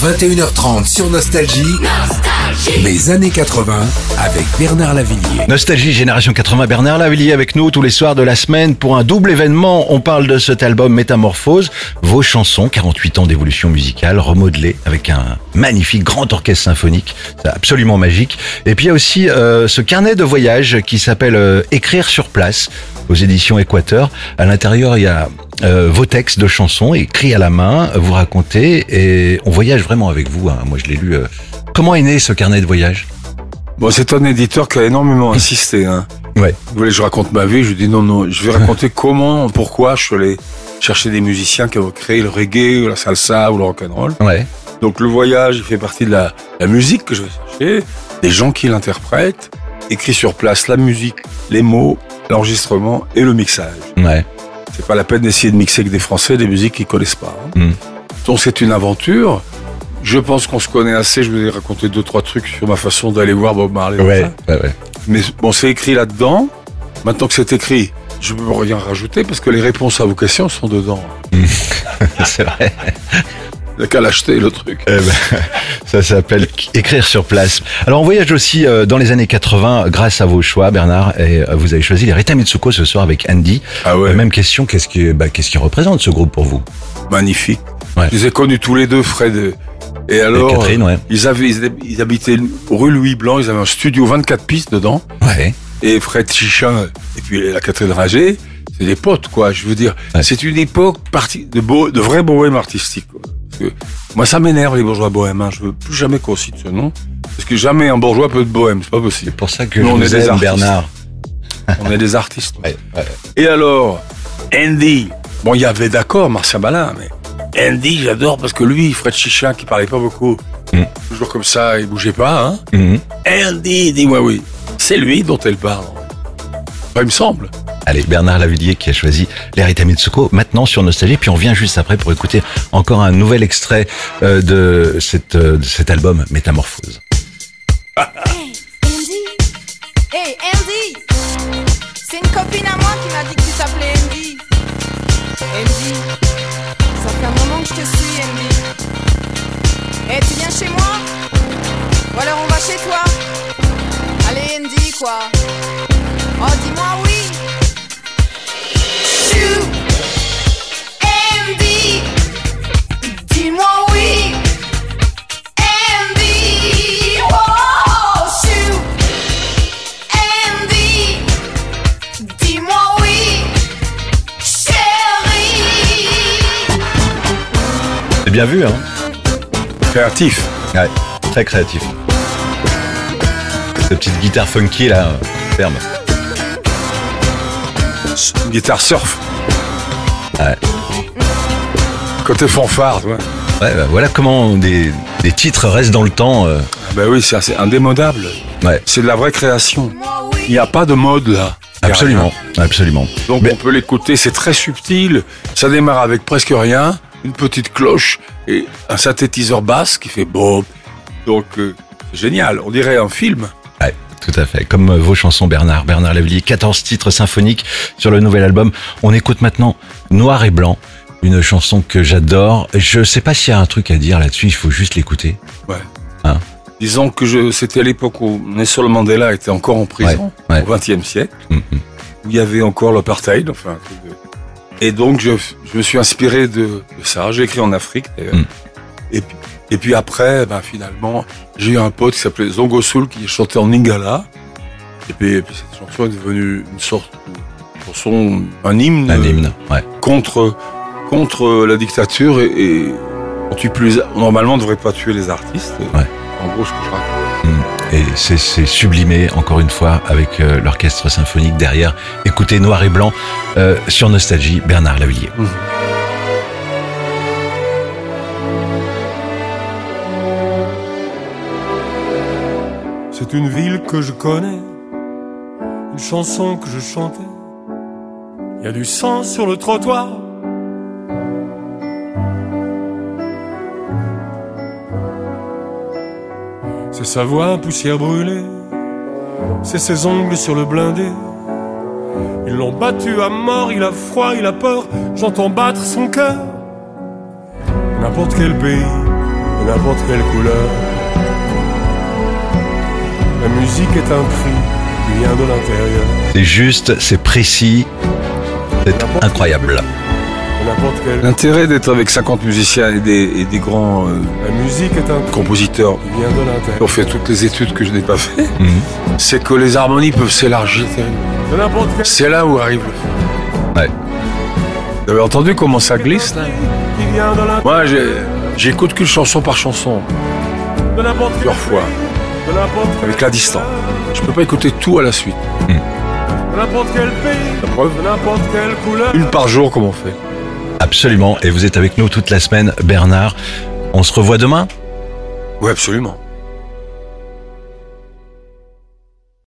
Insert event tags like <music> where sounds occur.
21h30 sur Nostalgie. Les années 80 avec Bernard Lavillier. Nostalgie Génération 80, Bernard Lavillier avec nous tous les soirs de la semaine pour un double événement. On parle de cet album Métamorphose, vos chansons, 48 ans d'évolution musicale, remodelées avec un magnifique grand orchestre symphonique, c'est absolument magique. Et puis il y a aussi euh, ce carnet de voyage qui s'appelle euh, Écrire sur place aux éditions Équateur. À l'intérieur, il y a euh, vos textes de chansons écrits à la main, vous racontez et on voyage vraiment avec vous. hein. Moi, je l'ai lu. euh. Comment est né ce carnet de voyage? Bon, c'est un éditeur qui a énormément insisté. Hein. Ouais. Il voulait que je raconte ma vie? Je lui dis non, non, je vais raconter <laughs> comment, pourquoi je suis allé chercher des musiciens qui ont créé le reggae, ou la salsa ou le rock'n'roll. Ouais. Donc le voyage, il fait partie de la, la musique que je vais chercher, des gens qui l'interprètent, écrit sur place la musique, les mots, l'enregistrement et le mixage. Ouais. C'est pas la peine d'essayer de mixer avec des Français des musiques qu'ils connaissent pas. hein. Mm. Donc c'est une aventure. Je pense qu'on se connaît assez. Je vous ai raconté deux trois trucs sur ma façon d'aller voir Bob Marley. tout Ouais, ça. ouais, ouais. Mais bon, c'est écrit là-dedans. Maintenant que c'est écrit, je peux rien rajouter parce que les réponses à vos questions sont dedans. <laughs> C'est vrai. A qu'à l'acheter le truc. Eh ben, <laughs> ça s'appelle écrire sur place. Alors on voyage aussi euh, dans les années 80 grâce à vos choix, Bernard. Et euh, vous avez choisi les Rita Mitsuko ce soir avec Andy. Ah ouais. Euh, Même question, qu'est-ce qui, bah, qu'est-ce qui représente ce groupe pour vous? Magnifique. Ouais. Je les ai connus tous les deux, Fred. Et alors, Catherine, ouais. ils avaient, ils, ils habitaient rue Louis Blanc. Ils avaient un studio 24 pistes dedans. Ouais. Et Fred Chichin et puis la Catherine Rager, c'est des potes, quoi. Je veux dire, Ouais. c'est une époque partie de, beau, de vrai bohème artistique. Quoi. Que moi, ça m'énerve les bourgeois bohèmes. Hein. Je veux plus jamais qu'on cite ce nom, parce que jamais un bourgeois peut être bohème. C'est pas possible. C'est pour ça que Nous, je on vous est des artistes. Bernard. On est des artistes. <laughs> Ouais, ouais. Et alors, Andy. Bon, il y avait d'accord Marcia Balin, mais Andy, j'adore parce que lui, Fred Chichin, qui parlait pas beaucoup, Mm. toujours comme ça, il bougeait pas. Hein. Mhm. Andy, dis-moi oui. C'est lui dont elle parle. Enfin, il me semble. Allez, Bernard Lavillier qui a choisi les Rita Mitsuko maintenant sur Nostalgie. Puis on vient juste après pour écouter encore un nouvel extrait euh, de, cette, euh, de cet album Métamorphose. Hey, Andy Hey, Andy C'est une copine à moi qui m'a dit que tu t'appelais Andy. Andy, ça fait un moment que je te suis, Andy. Hey, tu viens chez moi? Ou alors on va chez toi? Allez, Andy, quoi Oh, dis-moi C'est bien vu, hein Créatif. Ouais, très créatif. Cette petite guitare funky là, euh, ferme. Une guitare surf. Ouais. Côté fanfare. Ouais, bah, voilà comment des, des titres restent dans le temps. euh, Ben oui, c'est assez indémodable. ouais, C'est de la vraie création. Il n'y a pas de mode là. Absolument, absolument. Donc Mais- on peut l'écouter, c'est très subtil. Ça démarre avec presque rien, une petite cloche et un synthétiseur basse qui fait bon. Donc euh, c'est génial. On dirait un film. Ouais, tout à fait. Comme euh, vos chansons, Bernard. Bernard Lavillier, 14 titres symphoniques sur le nouvel album. On écoute maintenant Noir et Blanc, une chanson que j'adore. Je sais pas s'il y a un truc à dire là-dessus, il faut juste l'écouter. Ouais. Hein? Disons que c'était à l'époque où Nelson Mandela était encore en prison, Ouais, ouais. au XXe siècle. Mhm. où il y avait encore l'apartheid, enfin. un truc de- Et donc je, je me suis inspiré de, de ça. J'ai écrit en Afrique d'ailleurs. Mm. Et, puis, et puis après, ben, finalement, j'ai eu un pote qui s'appelait Zongo Soul qui chantait en Lingala. Et puis, et puis cette chanson est devenue une sorte de chanson, un hymne, Un hymne, ouais. contre contre la dictature et, et on tue plus. Normalement, on ne devrait pas tuer les artistes. Ouais. En gros, ce que je raconte. Et c'est sublimé, encore une fois, avec euh, l'orchestre symphonique derrière. Écoutez Noir et Blanc euh, sur Nostalgie, Bernard Lavillier. C'est une ville que je connais, une chanson que je chantais. Il y a du sang sur le trottoir. C'est sa voix poussière brûlée, c'est ses ongles sur le blindé. Ils l'ont battu à mort, il a froid, il a peur, j'entends battre son cœur. N'importe quel pays, n'importe quelle couleur. La musique est un cri qui vient de l'intérieur. C'est juste, c'est précis, c'est incroyable. L'intérêt d'être avec 50 musiciens et des, et des grands euh, La musique est un cri compositeurs qui vient de fait toutes les études que je n'ai pas fait, <laughs> Mhm. c'est que les harmonies peuvent s'élargir C'est là où arrive le. Ouais. Vous avez entendu comment ça glisse là. Moi, j'ai- j'écoute qu'une chanson par chanson, plusieurs fois, avec la distance. Je peux pas écouter tout à la suite. De n'importe quel pays. La preuve De n'importe quelle couleur. Une par jour, comme on fait. Absolument. Et vous êtes avec nous toute la semaine, Bernard. On se revoit demain? Oui, absolument.